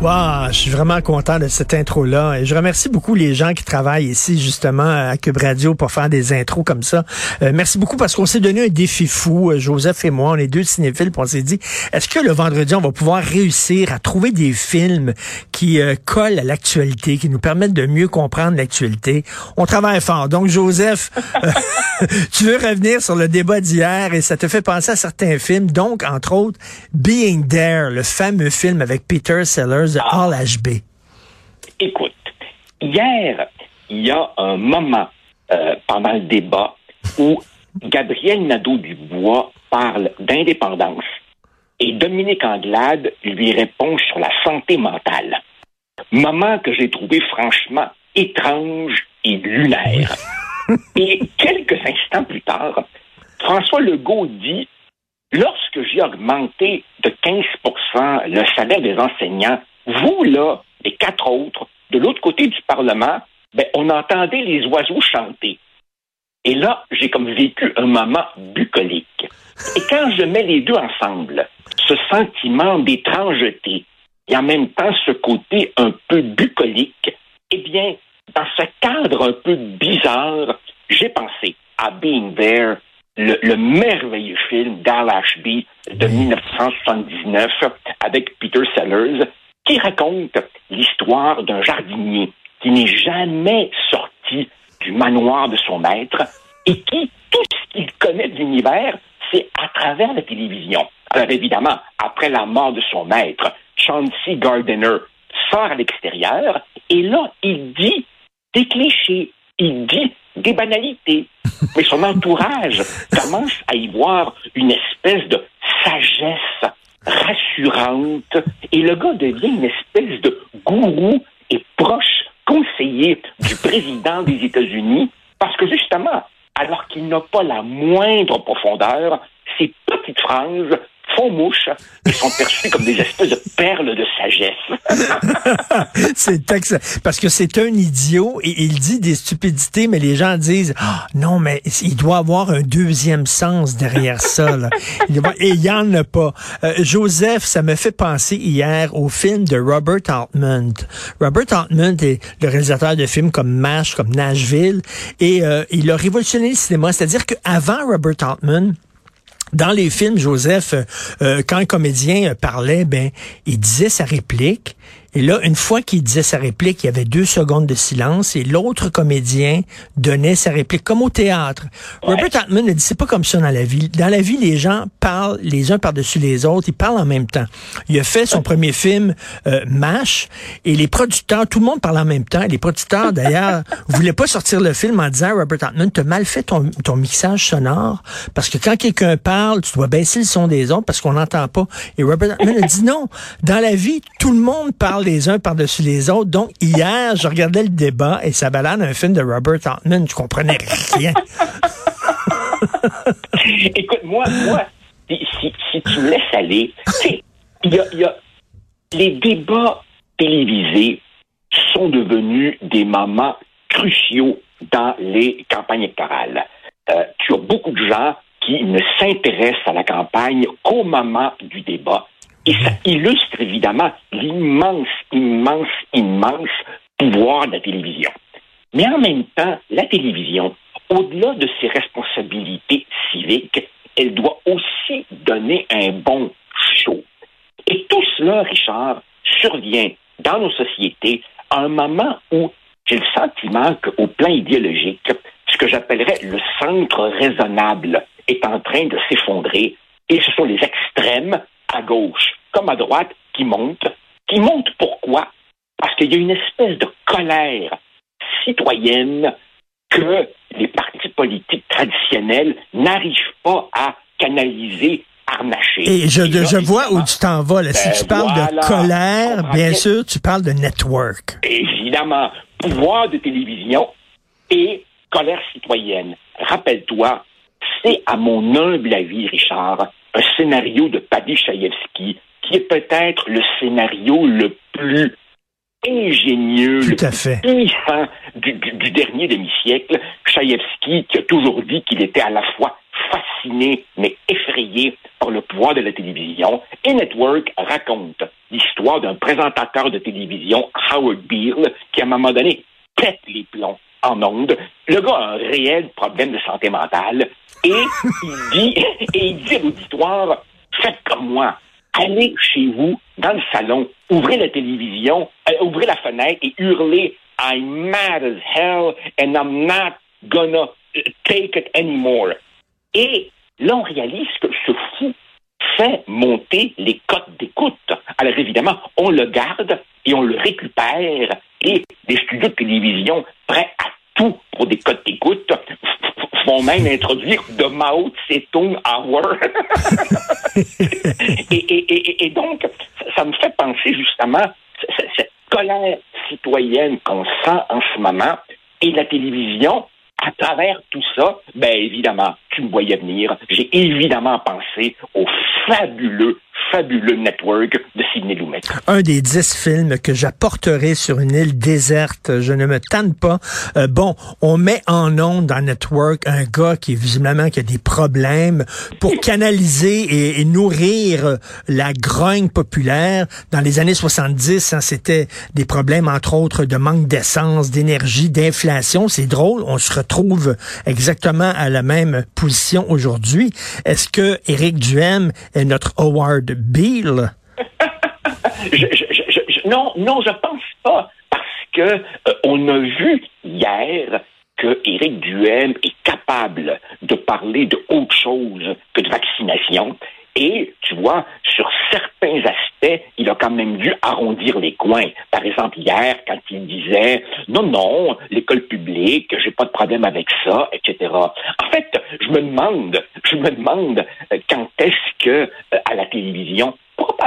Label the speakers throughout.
Speaker 1: Wow, je suis vraiment content de cette intro-là. Et je remercie beaucoup les gens qui travaillent ici, justement, à Cube Radio pour faire des intros comme ça. Euh, merci beaucoup parce qu'on s'est donné un défi fou, euh, Joseph et moi, on est deux cinéphiles, puis on s'est dit, est-ce que le vendredi, on va pouvoir réussir à trouver des films qui euh, collent à l'actualité, qui nous permettent de mieux comprendre l'actualité? On travaille fort. Donc, Joseph, tu veux revenir sur le débat d'hier et ça te fait penser à certains films, donc, entre autres, Being There, le fameux film avec Peter Sellers de All HB.
Speaker 2: Écoute, hier, il y a un moment euh, pendant le débat où Gabriel Nadeau-Dubois parle d'indépendance et Dominique Anglade lui répond sur la santé mentale. Moment que j'ai trouvé franchement étrange et lunaire. et quelques instants plus tard, François Legault dit Lorsque j'ai augmenté de 15% le salaire des enseignants, vous, là, les quatre autres, de l'autre côté du Parlement, ben, on entendait les oiseaux chanter. Et là, j'ai comme vécu un moment bucolique. Et quand je mets les deux ensemble, ce sentiment d'étrangeté et en même temps ce côté un peu bucolique, eh bien, dans ce cadre un peu bizarre, j'ai pensé à Being There, le, merveilleux film d'Al Ashby de 1979 avec Peter Sellers, qui raconte l'histoire d'un jardinier qui n'est jamais sorti du manoir de son maître et qui, tout ce qu'il connaît de l'univers, c'est à travers la télévision. Alors évidemment, après la mort de son maître, Chauncey Gardiner sort à l'extérieur et là, il dit des clichés, il dit des banalités. Mais son entourage commence à y voir une espèce de sagesse et le gars devient une espèce de gourou et proche conseiller du président des États-Unis parce que justement, alors qu'il n'a pas la moindre profondeur, ces petites phrases font mouche sont perçus comme des espèces de perles de sagesse.
Speaker 1: c'est parce que c'est un idiot et il dit des stupidités, mais les gens disent ah, non, mais il doit avoir un deuxième sens derrière ça. Et il n'y en a pas. Euh, Joseph, ça me fait penser hier au film de Robert Altman. Robert Altman est le réalisateur de films comme MASH, comme Nashville, et euh, il a révolutionné le cinéma. C'est-à-dire qu'avant Robert Altman, dans les films, Joseph, euh, euh, quand un comédien parlait, ben, il disait sa réplique, et là, une fois qu'il disait sa réplique, il y avait deux secondes de silence et l'autre comédien donnait sa réplique, comme au théâtre. Robert Altman a dit, c'est pas comme ça dans la vie. Dans la vie, les gens parlent les uns par-dessus les autres, ils parlent en même temps. Il a fait son premier film, euh, MASH, et les producteurs, tout le monde parle en même temps. Les producteurs, d'ailleurs, voulaient pas sortir le film en disant, Robert Altman, t'as mal fait ton, ton mixage sonore, parce que quand quelqu'un parle, tu dois baisser le son des autres parce qu'on n'entend pas. Et Robert Altman a dit non. Dans la vie, tout le monde parle les uns par-dessus les autres. Donc, hier, je regardais le débat et ça balade un film de Robert Altman. Je comprenais rien.
Speaker 2: Écoute, moi, moi, si, tu me laisses aller, y y a, les débats télévisés sont devenus des moments cruciaux dans les campagnes électorales. Euh, tu as beaucoup de gens qui ne s'intéressent à la campagne qu'au moment du débat et ça illustre évidemment l'immense, immense, immense pouvoir de la télévision. Mais en même temps, la télévision, au-delà de ses responsabilités civiques, elle doit aussi donner un bon show. Et tout cela, Richard, survient dans nos sociétés à un moment où j'ai le sentiment qu'au plan idéologique, ce que j'appellerais le centre raisonnable est en train de s'effondrer et ce sont les extrêmes à gauche comme à droite qui montent. Qui montent pourquoi? Parce qu'il y a une espèce de colère citoyenne que les partis politiques traditionnels n'arrivent pas à canaliser harnacher.
Speaker 1: Et je, je vois où tu t'en vas. Là. Si ben tu parles de colère, bien sûr, tu parles de network.
Speaker 2: Évidemment. Pouvoir de télévision et colère citoyenne. Rappelle-toi, c'est à mon humble avis, Richard, un scénario de Paddy Chayefsky, qui est peut-être le scénario le plus ingénieux,
Speaker 1: Tout
Speaker 2: le
Speaker 1: à
Speaker 2: plus
Speaker 1: fait.
Speaker 2: puissant du, du- du dernier demi-siècle. Chaïevski, qui a toujours dit qu'il était à la fois fasciné mais effrayé par le pouvoir de la télévision. Et Network raconte l'histoire d'un présentateur de télévision, Howard Beale, qui à un moment donné pète les plombs en ondes. Le gars a un réel problème de santé mentale et il dit, et il dit à l'auditoire, faites comme moi. Allez chez vous, dans le salon, ouvrez la télévision, euh, ouvrez la fenêtre et hurlez I'm mad as hell and I'm not gonna uh, take it anymore. Et là, on réalise que ce fou fait monter les cotes d'écoute. Alors évidemment, on le garde et on le récupère et les studios de télévision prêts à tout pour des cotes d'écoute même introduire de Mao Tse-tung Hour. et, et- et- et donc, ça- me fait penser justement cette colère citoyenne qu'on sent en ce moment et la télévision. À travers tout ça, ben évidemment, tu me voyais venir. J'ai évidemment pensé au fabuleux, fabuleux network de Sidney Lumet.
Speaker 1: un des dix films que j'apporterai sur une île déserte. Je ne me tanne pas. Euh, bon, on met en onde dans Network un gars qui visiblement qui a des problèmes pour canaliser et, et nourrir la grogne populaire. Dans les années 70, hein, c'était des problèmes entre autres de manque d'essence, d'énergie, d'inflation. C'est drôle, on se retrouve exactement à la même position aujourd'hui. Est-ce que Éric Duhem est notre Howard Beale?
Speaker 2: Je- je- je- non, non, je pense pas, parce que euh, on a vu hier que Éric Duhem est capable de parler de autre chose que de vaccination. Et, tu vois, sur certains aspects, il a quand même dû arrondir les coins. Par exemple, hier, quand il disait non, non, l'école publique, j'ai pas de problème avec ça, etc. En fait, je me demande, je me demande euh, quand est-ce que euh, à la télévision,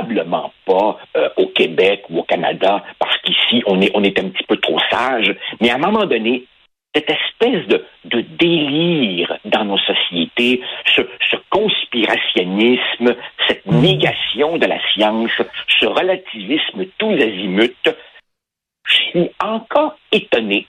Speaker 2: probablement pas euh, au Québec ou au Canada, parce qu'ici on est on est un petit peu trop sage, mais à un moment donné, cette espèce de, de délire dans nos sociétés, ce, ce conspirationnisme, cette négation de la science, ce relativisme tous azimuts, je suis encore étonné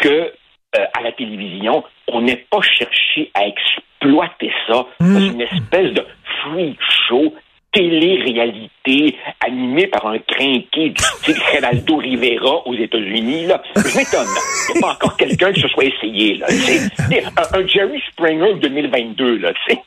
Speaker 2: que euh, à la télévision, on n'ait pas cherché à exploiter ça dans une espèce de freak show télé-réalité animée par un crinqué du style Geraldo Rivera aux États-Unis. Là. Je m'étonne. Il n'y a pas encore quelqu'un qui se soit essayé. Là. Un, un Jerry Springer 2022. Là, tu sais.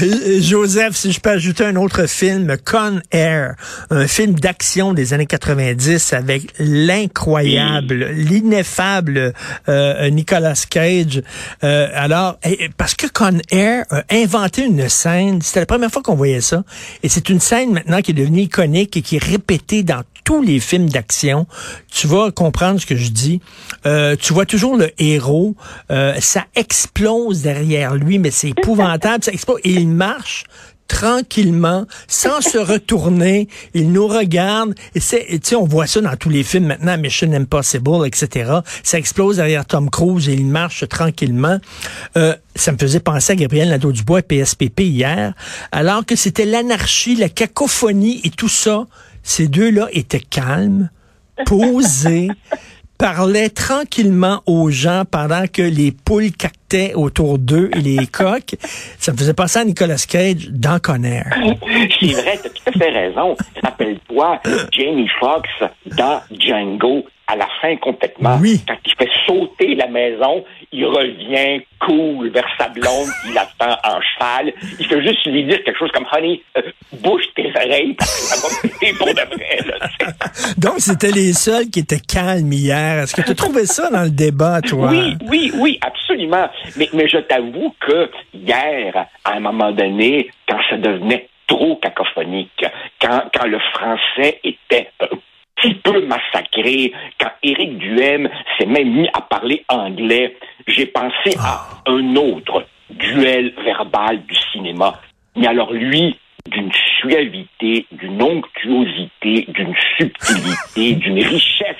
Speaker 1: Joseph, si je peux ajouter un autre film, Con Air, un film d'action des années 90 avec l'incroyable, l'ineffable euh, Nicolas Cage. Euh, alors, parce que Con Air a inventé une scène, c'était la première fois qu'on voyait ça, et c'est une scène maintenant qui est devenue iconique et qui est répétée dans tous les films d'action. Tu vas comprendre ce que je dis. Euh, tu vois toujours le héros, euh, ça explose derrière lui, mais c'est épouvantable, ça explose et il marche tranquillement, sans se retourner. Il nous regarde. Et c'est, tu on voit ça dans tous les films maintenant, Mission Impossible, etc. Ça explose derrière Tom Cruise et il marche tranquillement. Euh, ça me faisait penser à Gabriel Nadeau-Dubois et PSPP hier, alors que c'était l'anarchie, la cacophonie et tout ça. Ces deux-là étaient calmes, posés, parlaient tranquillement aux gens pendant que les poules cactaient autour d'eux et les coqs. Ça me faisait penser à Nicolas Cage dans Conner.
Speaker 2: C'est vrai, tu as tout à fait raison. Rappelle-toi, Jamie Foxx dans Django, à la fin complètement,
Speaker 1: Oui.
Speaker 2: quand il fait sauter la maison, il revient cool vers sa blonde, il attend en cheval. Il fait juste lui dire quelque chose comme Honey, euh, bouge tes oreilles parce que ça va péter pour de vrai. Là.
Speaker 1: Donc, c'était les seuls qui étaient calmes hier. Est-ce que tu trouvé ça dans le débat, toi?
Speaker 2: Oui, oui, oui, absolument. Mais, mais je t'avoue que hier, à un moment donné, quand ça devenait trop cacophonique, quand, quand le français était un petit peu massacré, quand Éric Duhem s'est même mis à parler anglais, j'ai pensé à un autre duel verbal du cinéma. Mais alors lui, d'une suavité, d'une onctuosité, d'une subtilité, d'une richesse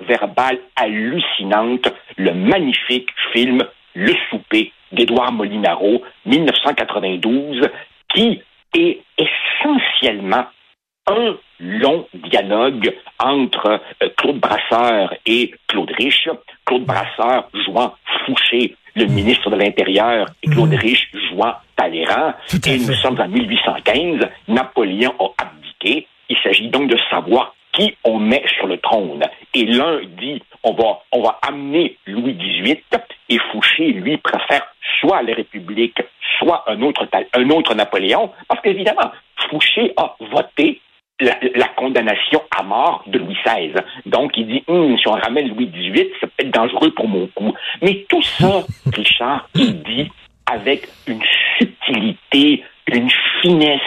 Speaker 2: verbale hallucinante, le magnifique film Le souper d'Édouard Molinaro, 1992, qui est essentiellement un long dialogue entre euh, Claude Brasseur et Claude Rich. Claude Brasseur jouant Fouché, le mm. ministre de l'Intérieur, et Claude mm. Rich jouant Talleyrand. Et nous sommes en 1815. Napoléon a abdiqué. Il s'agit donc de savoir qui on met sur le trône. Et l'un dit, on va, on va amener Louis XVIII, et Fouché, lui, préfère soit la République, soit un autre, un autre Napoléon, parce qu'évidemment, Fouché a voté la, condamnation à mort de Louis XVI. Donc, il dit, hum, si on ramène Louis XVIII, c'est peut-être dangereux pour mon coup. Mais tout ça, Richard, il dit avec une subtilité, une finesse,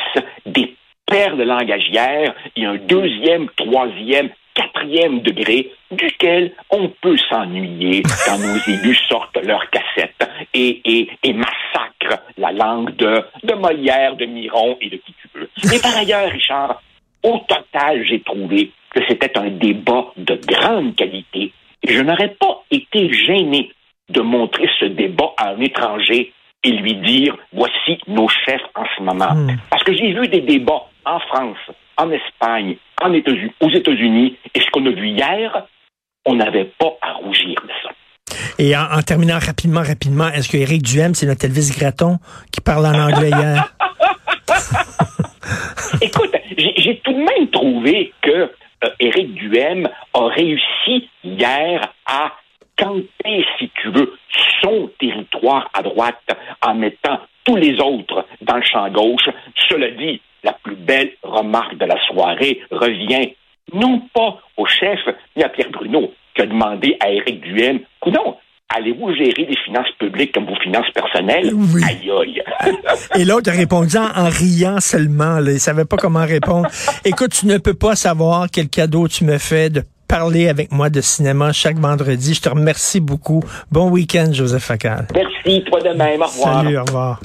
Speaker 2: des perles langagières et un deuxième, troisième, quatrième degré duquel on peut s'ennuyer quand nos élus sortent leurs cassettes et, et, et massacrent la langue de, de Molière, de Miron et de qui tu veux. Mais par ailleurs, Richard, au total, j'ai trouvé que c'était un débat de grande qualité et je n'aurais pas été gêné de montrer ce débat à un étranger et lui dire voici nos chefs en ce moment. Hmm. Parce que j'ai vu des débats en France, en Espagne, en États aux États-Unis, et ce qu'on a vu hier, on n'avait pas à rougir de ça.
Speaker 1: Et en, terminant rapidement, rapidement, est-ce que Éric Duhem, c'est notre Elvis Gratton qui parle en anglais hier?
Speaker 2: Écoute, j'ai tout de même trouvé que euh, Éric a réussi hier à camper, si tu veux, son territoire à droite en mettant tous les autres dans le champ gauche. Cela dit, la plus belle remarque de la soirée revient non pas au chef ni à Pierre Bruno, qui a demandé à Éric Duhem, coudon, allez-vous gérer des finances publiques comme vos finances personnelles? Oui. Aïe, aïe.
Speaker 1: Et l'autre a répondu en, riant seulement. Là. Il savait pas comment répondre. Écoute, tu ne peux pas savoir quel cadeau tu me fais de parler avec moi de cinéma chaque vendredi. Je te remercie beaucoup. Bon week-end, Joseph Facal.
Speaker 2: Merci, toi de même. Au revoir.
Speaker 1: Salut, au revoir.